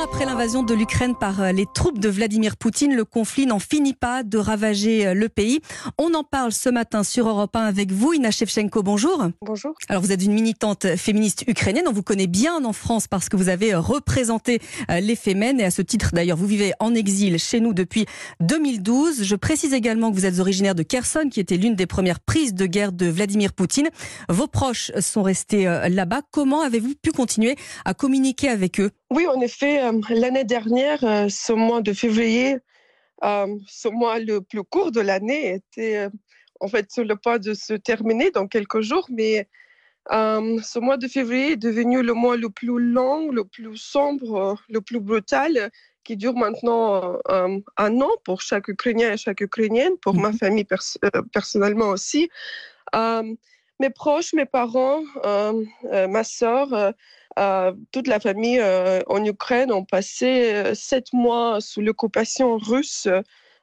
an après l'invasion de l'Ukraine par euh, les troupes de Vladimir Poutine, le conflit n'en finit pas de ravager euh, le pays. On en parle ce matin sur Europe 1 avec vous, Ina Shevchenko. Bonjour. Bonjour. Alors vous êtes une militante féministe ukrainienne. On vous connaît bien en France parce que vous avez euh, représenté les Femen et à ce titre d'ailleurs vous vivez en exil chez nous depuis 2012. Je précise également que vous êtes originaire de Kherson qui était l'une des premières prises de guerre de Vladimir Poutine. Vos proches sont restés là-bas. Comment avez-vous pu continuer à communiquer avec eux? Oui, en effet, euh, l'année dernière, euh, ce mois de février, euh, ce mois le plus court de l'année, était en fait sur le point de se terminer dans quelques jours, mais ce mois de février est devenu le mois le plus long, le plus sombre, le plus brutal, qui dure maintenant un an pour chaque Ukrainien et chaque Ukrainienne, pour ma mhm. famille personnellement aussi. Mes proches, mes parents, ma sœur, euh, toute la famille euh, en Ukraine ont passé euh, sept mois sous l'occupation russe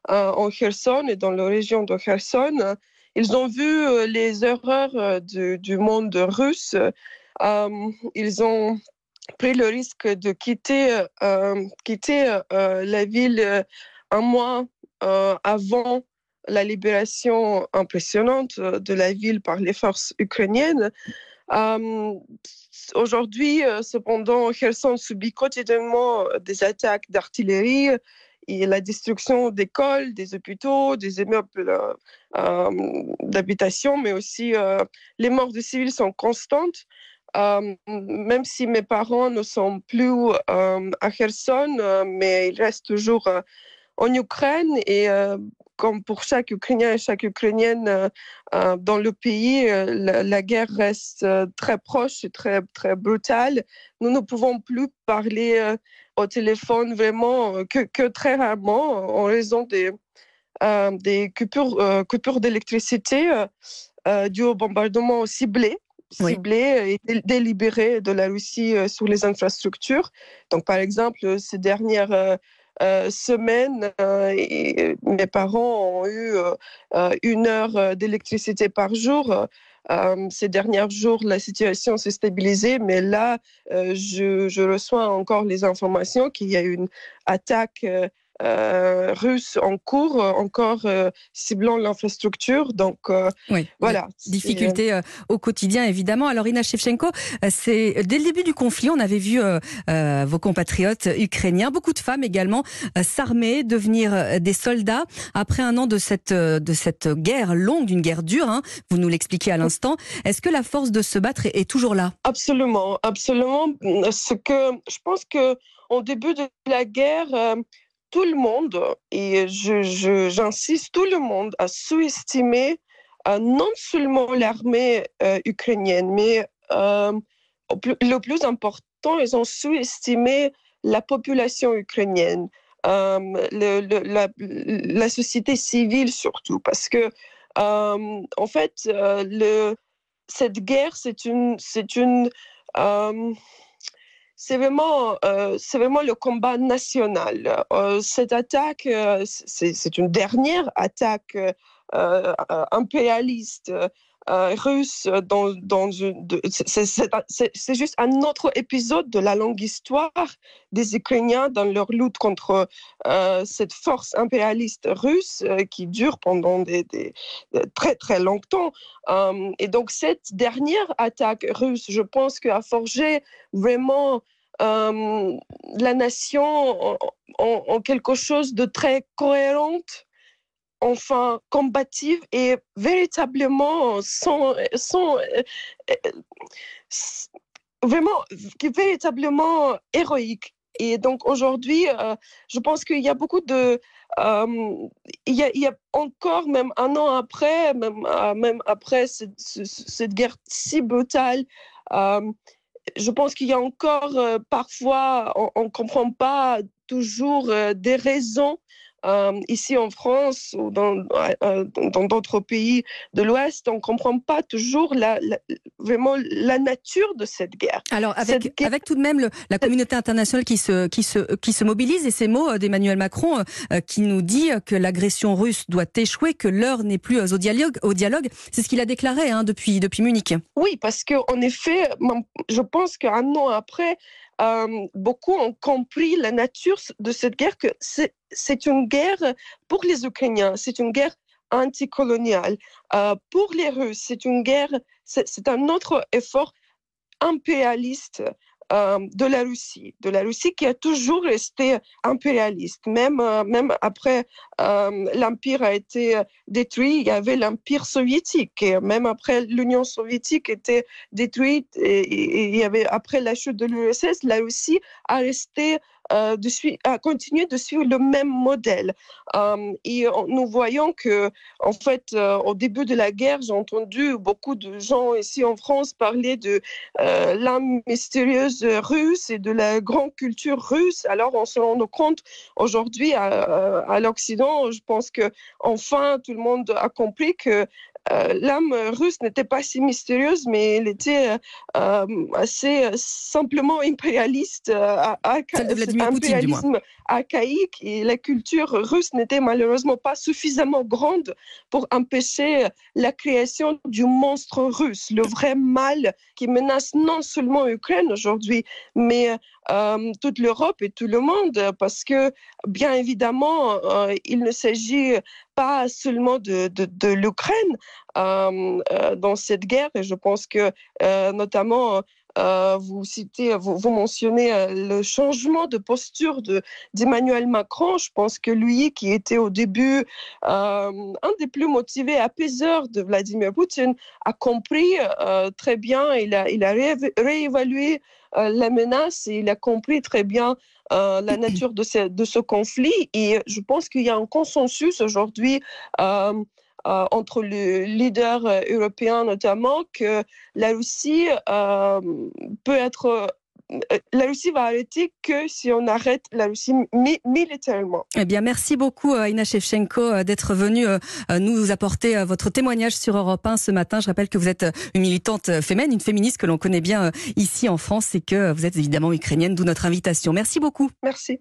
en Kherson et dans la région de Kherson. Ils ont vu les erreurs du, monde russe. ils ont pris le risque de quitter la ville un mois avant la libération impressionnante de la ville par les forces ukrainiennes. Aujourd'hui, euh, cependant, Kherson subit quotidiennement euh, des attaques d'artillerie et la destruction d'écoles, des hôpitaux, des immeubles euh, d'habitation, mais aussi les morts de civils sont constantes. même si mes parents ne sont plus à Kherson, mais ils restent toujours en Ukraine et comme pour chaque Ukrainien et chaque Ukrainienne euh, euh, dans le pays, euh, la, guerre reste très proche et très, très brutale. Nous ne pouvons plus parler au téléphone vraiment que, que, très rarement en raison des, des coupures, coupures d'électricité dues au bombardement ciblé ciblé et délibéré de la Russie sur les infrastructures. Donc, par exemple, ces dernières euh, semaine, euh, mes parents ont eu euh, une heure d'électricité par jour. ces derniers jours, la situation s'est stabilisée, mais là, je, reçois encore les informations qu'il y a une attaque euh, russes en cours, euh, encore euh, ciblant l'infrastructure. Donc oui, voilà. Difficulté au quotidien, évidemment. Alors Ina Shevchenko, c'est dès le début du conflit, on avait vu vos compatriotes ukrainiens, beaucoup de femmes également, s'armer, devenir des soldats. Après un an de cette, de cette guerre longue, d'une guerre dure, hein, vous nous l'expliquez à l'instant, est-ce que la force de se battre est, toujours là? Absolument, absolument. Ce que je pense que au début de la guerre, tout le monde, et j'insiste, tout le monde a sous-estimé euh, non seulement l'armée euh, ukrainienne, mais euh, le plus important, ils ont sous-estimé la population ukrainienne, le, la, la, société civile surtout, parce que en fait, le, cette guerre, c'est une, c'est une c'est vraiment, euh, vraiment le combat national. Euh, cette attaque, euh, c'est une dernière attaque impérialiste euh, dans, dans c'est juste un autre épisode de la longue histoire des Ukrainiens dans leur lutte contre euh, cette force impérialiste russe euh, qui dure pendant des, très très longtemps. et donc cette dernière attaque russe, je pense qu'a forgé vraiment la nation en, en, quelque chose de très cohérente enfin combative et véritablement sans, sans euh, euh, vraiment véritablement héroïque. Et donc aujourd'hui, euh, je pense qu'il y a beaucoup de, il, y a, il, y a, encore même un an après, même, même après cette, cette, guerre si brutale, je pense qu'il y a encore parfois, on ne comprend pas toujours des raisons euh, ici en France ou dans, euh, dans d'autres pays de l'Ouest, on ne comprend pas toujours la, vraiment la nature de cette guerre. Alors, avec, avec tout de même la communauté internationale qui se, qui, se, qui se mobilise et ces mots euh, d'Emmanuel Macron qui nous dit que l'agression russe doit échouer, que l'heure n'est plus au dialogue, au dialogue. c'est ce qu'il a déclaré hein, depuis, depuis Munich. Oui, parce qu'en effet, je pense qu'un an après, beaucoup ont compris la nature de cette guerre, que c'est une guerre pour les Ukrainiens, c'est une guerre anticoloniale. pour les Russes, c'est une guerre, c'est un autre effort impérialiste euh, de la Russie, de la Russie qui a toujours resté impérialiste, même, euh, même après euh, l'Empire a été détruit, il y avait l'Empire soviétique, même après l'Union soviétique était détruite, il y avait après la chute de l'URSS, la Russie a resté euh, de à continuer de suivre le même modèle. Euh, et nous voyons que, en fait, euh, au début de la guerre, j'ai entendu beaucoup de gens ici en France parler de l'âme mystérieuse russe et de la grande culture russe. Alors, on se rend compte aujourd'hui à, à l'Occident, je pense que enfin tout le monde a compris que l'âme russe n'était pas si mystérieuse, mais elle était euh, euh, assez simplement impérialiste, à, impérialisme archaïque, et la culture russe n'était malheureusement pas suffisamment grande pour empêcher la création du monstre russe, le vrai mal qui menace non seulement l'Ukraine aujourd'hui, mais toute l'Europe et tout le monde, parce que bien évidemment, il ne s'agit pas seulement de, l'Ukraine euh, euh, dans cette guerre. Et je pense que euh, notamment, vous citez, vous, mentionnez le changement de posture de, d'Emmanuel Macron. Je pense que lui, qui était au début un des plus motivés apaiseurs de Vladimir Poutine, a compris très bien, il a, il a réévalué la menace et il a compris très bien euh, la nature de ce, conflit. Et je pense qu'il y a un consensus aujourd'hui. Euh, euh, entre les leaders européens notamment, que la Russie peut être la Russie va arrêter que si on arrête la Russie militairement. Eh bien, merci beaucoup, Aina Shevchenko, d'être venue nous apporter votre témoignage sur Europe 1 ce matin. Je rappelle que vous êtes une militante féminine, une féministe que l'on connaît bien ici en France et que vous êtes évidemment ukrainienne, d'où notre invitation. Merci beaucoup. Merci.